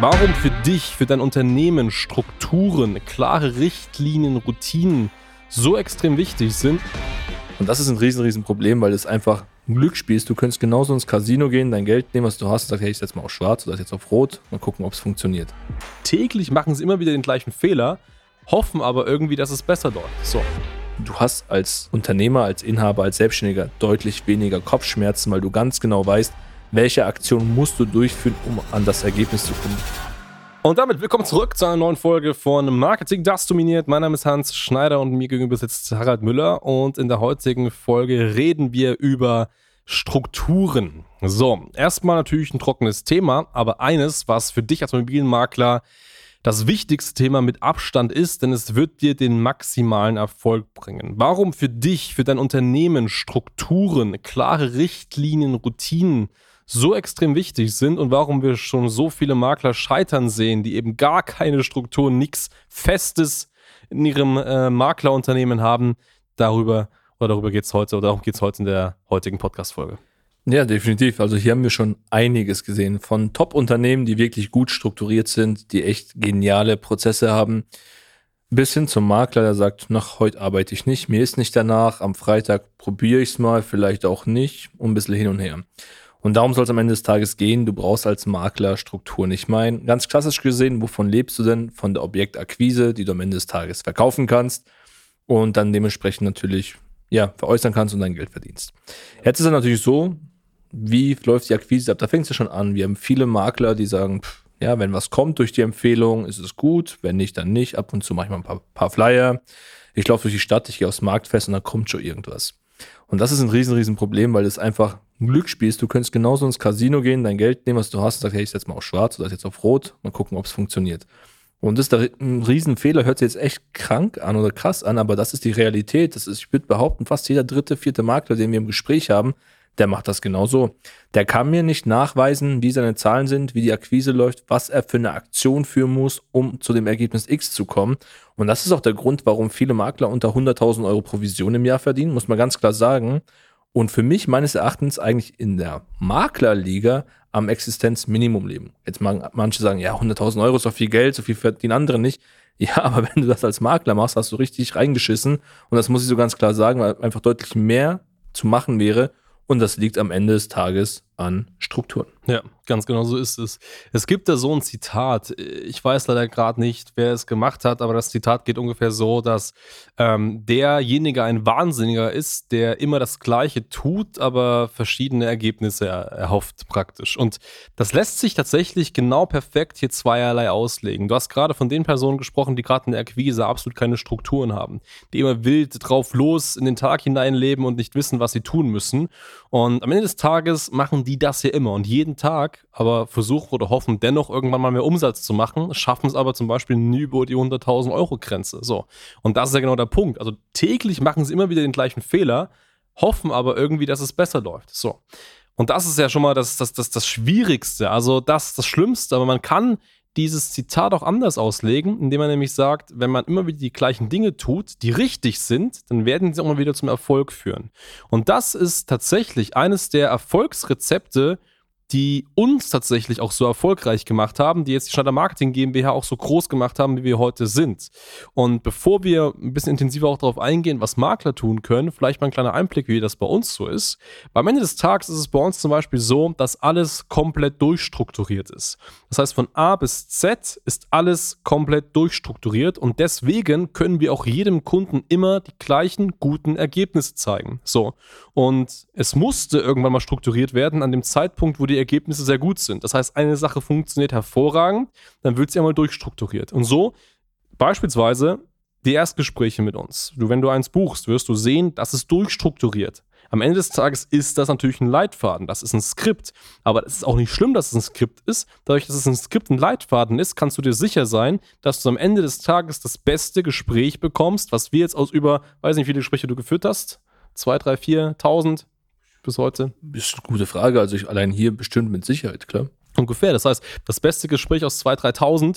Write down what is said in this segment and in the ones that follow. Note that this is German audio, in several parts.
Warum für dich, für dein Unternehmen Strukturen, klare Richtlinien, Routinen so extrem wichtig sind. Und das ist ein riesen, riesen Problem, weil es einfach ein Glücksspiel ist. Du könntest genauso ins Casino gehen, dein Geld nehmen, was du hast, und sagst, hey, ich setze mal auf schwarz oder jetzt auf rot, mal gucken, ob es funktioniert. Täglich machen sie immer wieder den gleichen Fehler, hoffen aber irgendwie, dass es besser läuft. So. Du hast als Unternehmer, als Inhaber, als Selbstständiger deutlich weniger Kopfschmerzen, weil du ganz genau weißt, welche Aktion musst du durchführen, um an das Ergebnis zu kommen. Und damit willkommen zurück zu einer neuen Folge von Marketing das dominiert. Mein Name ist Hans Schneider und mir gegenüber sitzt Harald Müller und in der heutigen Folge reden wir über Strukturen. So, erstmal natürlich ein trockenes Thema, aber eines, was für dich als Immobilienmakler das wichtigste Thema mit Abstand ist, denn es wird dir den maximalen Erfolg bringen. Warum für dich, für dein Unternehmen Strukturen, klare Richtlinien, Routinen so extrem wichtig sind und warum wir schon so viele Makler scheitern sehen, die eben gar keine Struktur, nichts Festes in ihrem äh, Maklerunternehmen haben. Darüber oder darüber geht es heute oder darum geht es heute in der heutigen Podcast-Folge. Ja, definitiv. Also hier haben wir schon einiges gesehen von Top-Unternehmen, die wirklich gut strukturiert sind, die echt geniale Prozesse haben, bis hin zum Makler, der sagt, nach heute arbeite ich nicht, mir ist nicht danach, am Freitag probiere ich es mal, vielleicht auch nicht, und ein bisschen hin und her. Und darum soll es am Ende des Tages gehen. Du brauchst als Makler Strukturen. Ich meine, ganz klassisch gesehen, wovon lebst du denn? Von der Objektakquise, die du am Ende des Tages verkaufen kannst und dann dementsprechend natürlich ja, veräußern kannst und dein Geld verdienst. Jetzt ist es natürlich so, wie läuft die Akquise ab? Da fängst du schon an. Wir haben viele Makler, die sagen, pff, ja, wenn was kommt durch die Empfehlung, ist es gut. Wenn nicht, dann nicht. Ab und zu mache ich mal ein paar, paar Flyer. Ich laufe durch die Stadt, ich gehe aufs Marktfest und dann kommt schon irgendwas. Und das ist ein riesen, riesen Problem, weil es einfach ein Glücksspiel ist. Du könntest genauso ins Casino gehen, dein Geld nehmen, was du hast, und sagst, hey, ich setze mal auf schwarz oder jetzt auf rot, mal gucken, ob es funktioniert. Und das ist ein Riesenfehler, hört sich jetzt echt krank an oder krass an, aber das ist die Realität. Das ist, ich würde behaupten, fast jeder dritte, vierte Makler, den wir im Gespräch haben, der macht das genauso. Der kann mir nicht nachweisen, wie seine Zahlen sind, wie die Akquise läuft, was er für eine Aktion führen muss, um zu dem Ergebnis X zu kommen. Und das ist auch der Grund, warum viele Makler unter 100.000 Euro Provision im Jahr verdienen, muss man ganz klar sagen. Und für mich meines Erachtens eigentlich in der Maklerliga am Existenzminimum leben. Jetzt mag manche sagen, ja, 100.000 Euro ist doch viel Geld, so viel verdienen andere nicht. Ja, aber wenn du das als Makler machst, hast du richtig reingeschissen. Und das muss ich so ganz klar sagen, weil einfach deutlich mehr zu machen wäre. Und das liegt am Ende des Tages an Strukturen. Ja, ganz genau so ist es. Es gibt da so ein Zitat, ich weiß leider gerade nicht, wer es gemacht hat, aber das Zitat geht ungefähr so, dass ähm, derjenige ein Wahnsinniger ist, der immer das Gleiche tut, aber verschiedene Ergebnisse er erhofft praktisch. Und das lässt sich tatsächlich genau perfekt hier zweierlei auslegen. Du hast gerade von den Personen gesprochen, die gerade in der Akquise absolut keine Strukturen haben, die immer wild drauf los in den Tag hineinleben und nicht wissen, was sie tun müssen. Und am Ende des Tages machen die das ja immer und jeden Tag, aber versuchen oder hoffen dennoch irgendwann mal mehr Umsatz zu machen, schaffen es aber zum Beispiel nie über die 100.000 Euro Grenze. So. Und das ist ja genau der Punkt. Also täglich machen sie immer wieder den gleichen Fehler, hoffen aber irgendwie, dass es besser läuft. So. Und das ist ja schon mal das, das, das, das Schwierigste, also das, das Schlimmste, aber man kann dieses Zitat auch anders auslegen, indem man nämlich sagt, wenn man immer wieder die gleichen Dinge tut, die richtig sind, dann werden sie auch wieder zum Erfolg führen. Und das ist tatsächlich eines der Erfolgsrezepte, die uns tatsächlich auch so erfolgreich gemacht haben, die jetzt die Schneider Marketing GmbH auch so groß gemacht haben, wie wir heute sind. Und bevor wir ein bisschen intensiver auch darauf eingehen, was Makler tun können, vielleicht mal ein kleiner Einblick, wie das bei uns so ist. Am Ende des Tages ist es bei uns zum Beispiel so, dass alles komplett durchstrukturiert ist. Das heißt, von A bis Z ist alles komplett durchstrukturiert und deswegen können wir auch jedem Kunden immer die gleichen guten Ergebnisse zeigen. So. Und es musste irgendwann mal strukturiert werden an dem Zeitpunkt, wo die Ergebnisse sehr gut sind. Das heißt, eine Sache funktioniert hervorragend, dann wird sie einmal durchstrukturiert. Und so beispielsweise die Erstgespräche mit uns. Du, wenn du eins buchst, wirst du sehen, das ist durchstrukturiert. Am Ende des Tages ist das natürlich ein Leitfaden, das ist ein Skript. Aber es ist auch nicht schlimm, dass es ein Skript ist. Dadurch, dass es ein Skript ein Leitfaden ist, kannst du dir sicher sein, dass du am Ende des Tages das beste Gespräch bekommst, was wir jetzt aus über, weiß nicht, wie viele Gespräche du geführt hast. Zwei, drei, vier, tausend, bis heute? Das ist eine gute Frage. Also ich allein hier bestimmt mit Sicherheit, klar. Ungefähr. Das heißt, das beste Gespräch aus 2.000, 3.000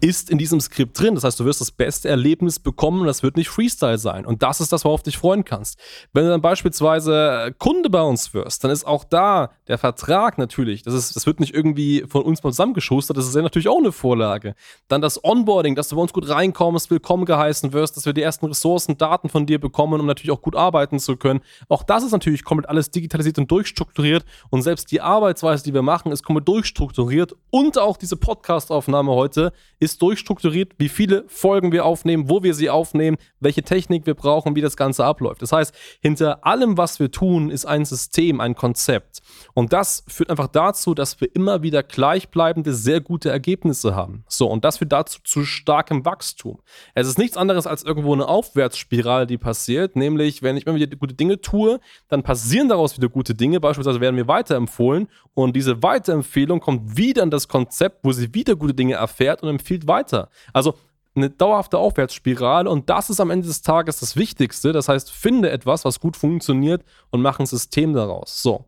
ist in diesem Skript drin. Das heißt, du wirst das beste Erlebnis bekommen und das wird nicht Freestyle sein. Und das ist das, worauf du dich freuen kannst. Wenn du dann beispielsweise Kunde bei uns wirst, dann ist auch da der Vertrag natürlich, das, ist, das wird nicht irgendwie von uns mal zusammengeschustert, das ist ja natürlich auch eine Vorlage. Dann das Onboarding, dass du bei uns gut reinkommst, willkommen geheißen wirst, dass wir die ersten Ressourcen, Daten von dir bekommen, um natürlich auch gut arbeiten zu können. Auch das ist natürlich komplett alles digitalisiert und durchstrukturiert und selbst die Arbeitsweise, die wir machen, ist komplett durchstrukturiert und auch diese Podcast-Aufnahme heute ist durchstrukturiert, wie viele Folgen wir aufnehmen, wo wir sie aufnehmen, welche Technik wir brauchen, wie das Ganze abläuft. Das heißt, hinter allem, was wir tun, ist ein System, ein Konzept. Und das führt einfach dazu, dass wir immer wieder gleichbleibende, sehr gute Ergebnisse haben. So, und das führt dazu zu starkem Wachstum. Es ist nichts anderes als irgendwo eine Aufwärtsspirale, die passiert, nämlich, wenn ich immer wieder gute Dinge tue, dann passieren daraus wieder gute Dinge. Beispielsweise werden wir weiterempfohlen und diese Weiterempfehlung kommt wieder in das Konzept, wo sie wieder gute Dinge erfährt und empfiehlt empfiehlt weiter. Also eine dauerhafte Aufwärtsspirale und das ist am Ende des Tages das Wichtigste. Das heißt, finde etwas, was gut funktioniert und mach ein System daraus. So.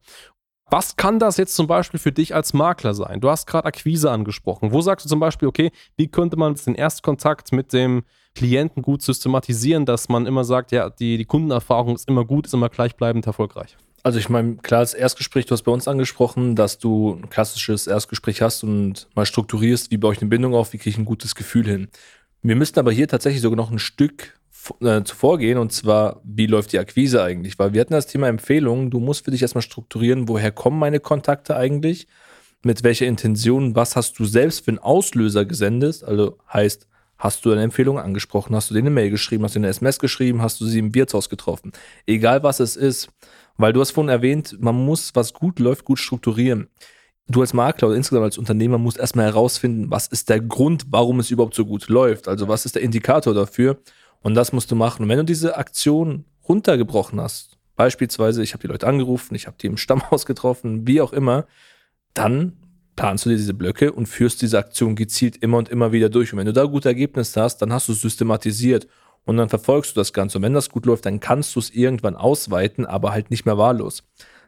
Was kann das jetzt zum Beispiel für dich als Makler sein? Du hast gerade Akquise angesprochen. Wo sagst du zum Beispiel, okay, wie könnte man den Erstkontakt mit dem Klienten gut systematisieren, dass man immer sagt, ja, die, die Kundenerfahrung ist immer gut, ist immer gleichbleibend erfolgreich? Also ich meine, klar, das Erstgespräch, du hast bei uns angesprochen, dass du ein klassisches Erstgespräch hast und mal strukturierst, wie baue ich eine Bindung auf, wie kriege ich ein gutes Gefühl hin. Wir müssten aber hier tatsächlich sogar noch ein Stück äh, zuvor gehen und zwar, wie läuft die Akquise eigentlich? Weil wir hatten das Thema Empfehlungen, du musst für dich erstmal strukturieren, woher kommen meine Kontakte eigentlich, mit welcher Intention, was hast du selbst für einen Auslöser gesendet, also heißt, Hast du eine Empfehlung angesprochen? Hast du denen eine Mail geschrieben? Hast du eine SMS geschrieben? Hast du sie im Wirtshaus getroffen? Egal was es ist. Weil du hast vorhin erwähnt, man muss, was gut läuft, gut strukturieren. Du als Makler oder insgesamt als Unternehmer musst erstmal herausfinden, was ist der Grund, warum es überhaupt so gut läuft. Also was ist der Indikator dafür? Und das musst du machen. Und wenn du diese Aktion runtergebrochen hast, beispielsweise, ich habe die Leute angerufen, ich habe die im Stammhaus getroffen, wie auch immer, dann planst du dir diese Blöcke und führst diese Aktion gezielt immer und immer wieder durch. Und wenn du da gute Ergebnisse hast, dann hast du es systematisiert und dann verfolgst du das Ganze. Und wenn das gut läuft, dann kannst du es irgendwann ausweiten, aber halt nicht mehr wahllos.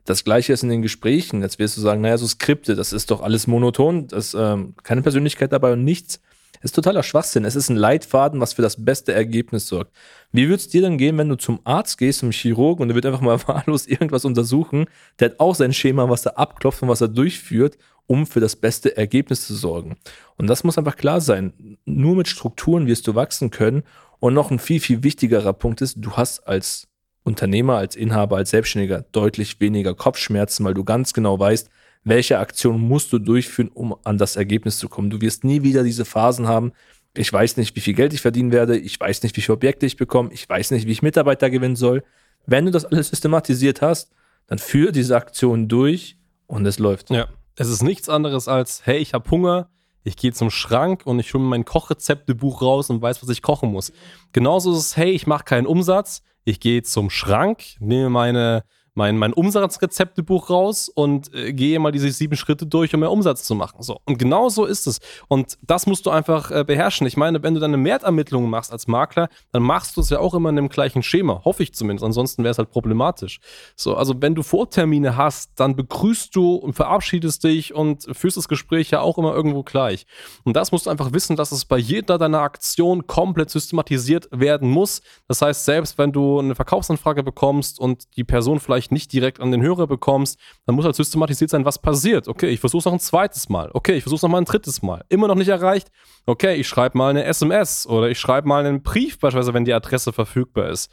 Das gleiche ist in den Gesprächen. Jetzt wirst du sagen, naja, so Skripte, das ist doch alles monoton, das ist ähm, keine Persönlichkeit dabei und nichts. Das ist totaler Schwachsinn. Es ist ein Leitfaden, was für das beste Ergebnis sorgt. Wie würde es dir denn gehen, wenn du zum Arzt gehst, zum Chirurgen und der wird einfach mal wahllos irgendwas untersuchen? Der hat auch sein Schema, was er abklopft und was er durchführt, um für das beste Ergebnis zu sorgen. Und das muss einfach klar sein. Nur mit Strukturen wirst du wachsen können. Und noch ein viel, viel wichtigerer Punkt ist, du hast als Unternehmer, als Inhaber, als Selbstständiger deutlich weniger Kopfschmerzen, weil du ganz genau weißt, welche Aktion musst du durchführen, um an das Ergebnis zu kommen. Du wirst nie wieder diese Phasen haben, ich weiß nicht, wie viel Geld ich verdienen werde, ich weiß nicht, wie viele Objekte ich bekomme, ich weiß nicht, wie ich Mitarbeiter gewinnen soll. Wenn du das alles systematisiert hast, dann führe diese Aktion durch und es läuft. Ja, es ist nichts anderes als, hey, ich habe Hunger, ich gehe zum Schrank und ich hole mein Kochrezeptebuch raus und weiß, was ich kochen muss. Genauso ist es, hey, ich mache keinen Umsatz, ich gehe zum Schrank, nehme meine mein, mein Umsatzrezeptebuch raus und äh, gehe mal diese sieben Schritte durch, um mehr Umsatz zu machen. So. Und genau so ist es. Und das musst du einfach äh, beherrschen. Ich meine, wenn du deine Wertermittlungen machst als Makler, dann machst du es ja auch immer in dem gleichen Schema. Hoffe ich zumindest. Ansonsten wäre es halt problematisch. So, also wenn du Vortermine hast, dann begrüßt du und verabschiedest dich und führst das Gespräch ja auch immer irgendwo gleich. Und das musst du einfach wissen, dass es bei jeder deiner Aktion komplett systematisiert werden muss. Das heißt, selbst wenn du eine Verkaufsanfrage bekommst und die Person vielleicht vielleicht nicht direkt an den Hörer bekommst, dann muss halt systematisiert sein, was passiert. Okay, ich versuche es noch ein zweites Mal. Okay, ich versuche es noch mal ein drittes Mal. Immer noch nicht erreicht. Okay, ich schreibe mal eine SMS oder ich schreibe mal einen Brief, beispielsweise, wenn die Adresse verfügbar ist.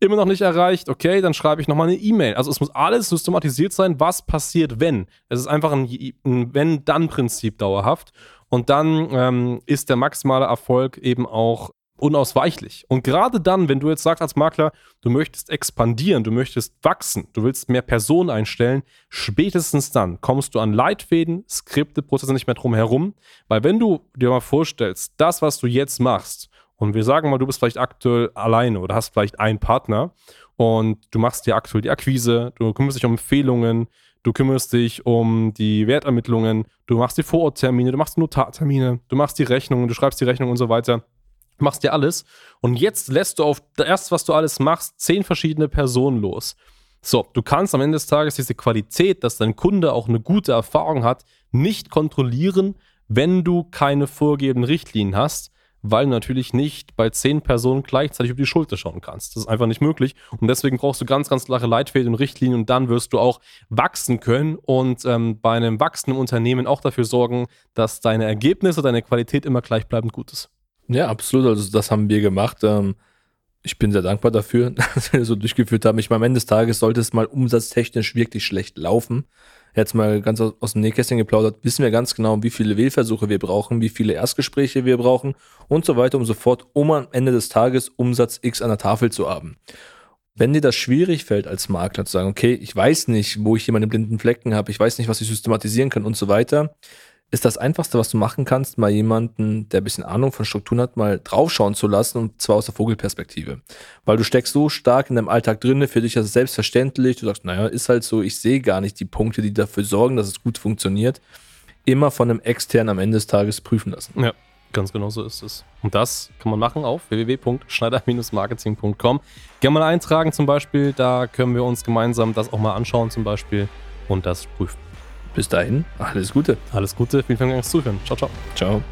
Immer noch nicht erreicht. Okay, dann schreibe ich noch mal eine E-Mail. Also es muss alles systematisiert sein, was passiert, wenn. Es ist einfach ein, ein Wenn-Dann-Prinzip dauerhaft. Und dann ähm, ist der maximale Erfolg eben auch unausweichlich. Und gerade dann, wenn du jetzt sagst als Makler, du möchtest expandieren, du möchtest wachsen, du willst mehr Personen einstellen, spätestens dann kommst du an Leitfäden, Skripte, Prozesse nicht mehr drum herum. Weil wenn du dir mal vorstellst, das, was du jetzt machst, und wir sagen mal, du bist vielleicht aktuell alleine oder hast vielleicht einen Partner und du machst dir aktuell die Akquise, du kümmerst dich um Empfehlungen, du kümmerst dich um die Wertermittlungen, du machst die Vororttermine, du machst Notartermine, du machst die Rechnungen, du schreibst die Rechnung und so weiter machst dir alles und jetzt lässt du auf das, was du alles machst, zehn verschiedene Personen los. So, du kannst am Ende des Tages diese Qualität, dass dein Kunde auch eine gute Erfahrung hat, nicht kontrollieren, wenn du keine vorgegebenen Richtlinien hast, weil du natürlich nicht bei zehn Personen gleichzeitig über die Schulter schauen kannst. Das ist einfach nicht möglich. Und deswegen brauchst du ganz, ganz klare Leitfäden und Richtlinien und dann wirst du auch wachsen können und ähm, bei einem wachsenden Unternehmen auch dafür sorgen, dass deine Ergebnisse, deine Qualität immer gleichbleibend gut ist. Ja, absolut. Also das haben wir gemacht. Ähm, ich bin sehr dankbar dafür, dass wir das so durchgeführt haben. Ich meine, am Ende des Tages sollte es mal umsatztechnisch wirklich schlecht laufen jetzt mal ganz aus dem Nähkästchen geplaudert, wissen wir ganz genau, wie viele Wählversuche wir brauchen, wie viele Erstgespräche wir brauchen und so weiter und so fort, um am Ende des Tages Umsatz X an der Tafel zu haben. Wenn dir das schwierig fällt als Makler zu sagen, okay, ich weiß nicht, wo ich hier meine blinden Flecken habe, ich weiß nicht, was ich systematisieren kann und so weiter, ist das Einfachste, was du machen kannst, mal jemanden, der ein bisschen Ahnung von Strukturen hat, mal draufschauen zu lassen und zwar aus der Vogelperspektive. Weil du steckst so stark in deinem Alltag drin, für dich ist es selbstverständlich, du sagst, naja, ist halt so, ich sehe gar nicht die Punkte, die dafür sorgen, dass es gut funktioniert. Immer von einem externen am Ende des Tages prüfen lassen. Ja, ganz genau so ist es. Und das kann man machen auf www.schneider-marketing.com. Gerne mal eintragen zum Beispiel, da können wir uns gemeinsam das auch mal anschauen zum Beispiel und das prüfen. Bis dahin, alles Gute. Alles Gute, vielen Dank fürs Zuhören. Ciao, ciao. Ciao.